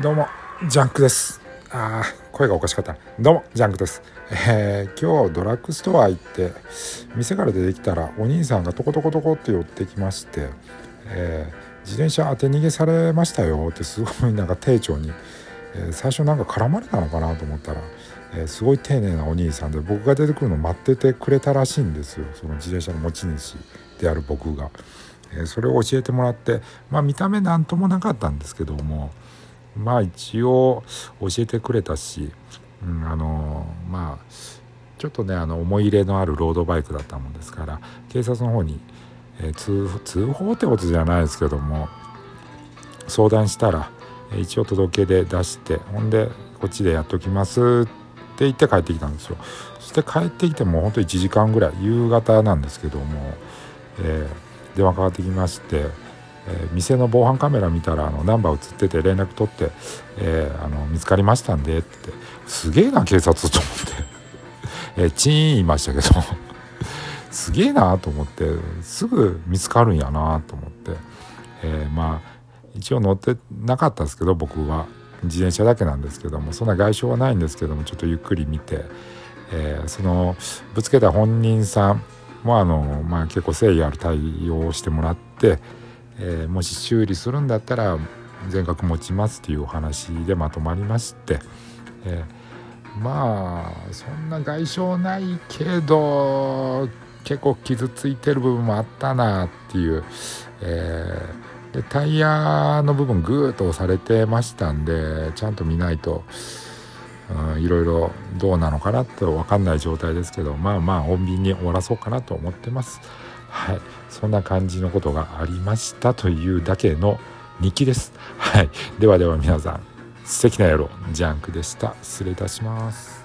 どうもジャンクです。あー声がおかしかった。どうもジャンクです、えー、今日ドラッグストア行って店から出てきたらお兄さんがトコトコトコって寄ってきまして、えー、自転車当て逃げされましたよ。ってすごいなんか丁重に、えー、最初なんか絡まれたのかなと思ったら、えすごい丁寧なお兄さんで僕が出てくるの待っててくれたらしいんですよ。その自転車の持ち主である僕が。えそれを教えてもらってまあ見た目なんともなかったんですけどもまあ一応教えてくれたし、うん、あのまあちょっとねあの思い入れのあるロードバイクだったもんですから警察の方に、えー、通通報ってことじゃないですけども相談したら、一応届け出出してほんでこっちでやっときますって言って帰ってきたんですよ。そして帰ってきてもほんと1時間ぐらい夕方なんですけども、えー、電話かかってきましてえー、店の防犯カメラ見たらあのナンバー映ってて連絡取って、えー、あの見つかりましたんでって。すげえな警察と思って。えー、チーン言いましたけど。すげえなと思って。すぐ見つかるんやなと思って、え、まあ一応乗ってなかったですけど僕は。自転車だけなんですけどもそんな外傷はないんですけどもちょっとゆっくり見て、え、そのぶつけた本人さんもあの、まあ、結構誠意ある対応をしてもらって。えー、もし修理するんだったら全額持ちますっていうお話でまとまりまして、えー、まあそんな外傷ないけど結構傷ついてる部分もあったなっていう、えー、でタイヤの部分グーッと押されてましたんでちゃんと見ないと。いろいろどうなのかなと分かんない状態ですけどまあまあ穏便に終わらそうかなと思ってます。はい、そんな感じのことがありましたというだけの日記です。はい、ではでは皆さん素敵な夜ジャンクでした。失礼いたします。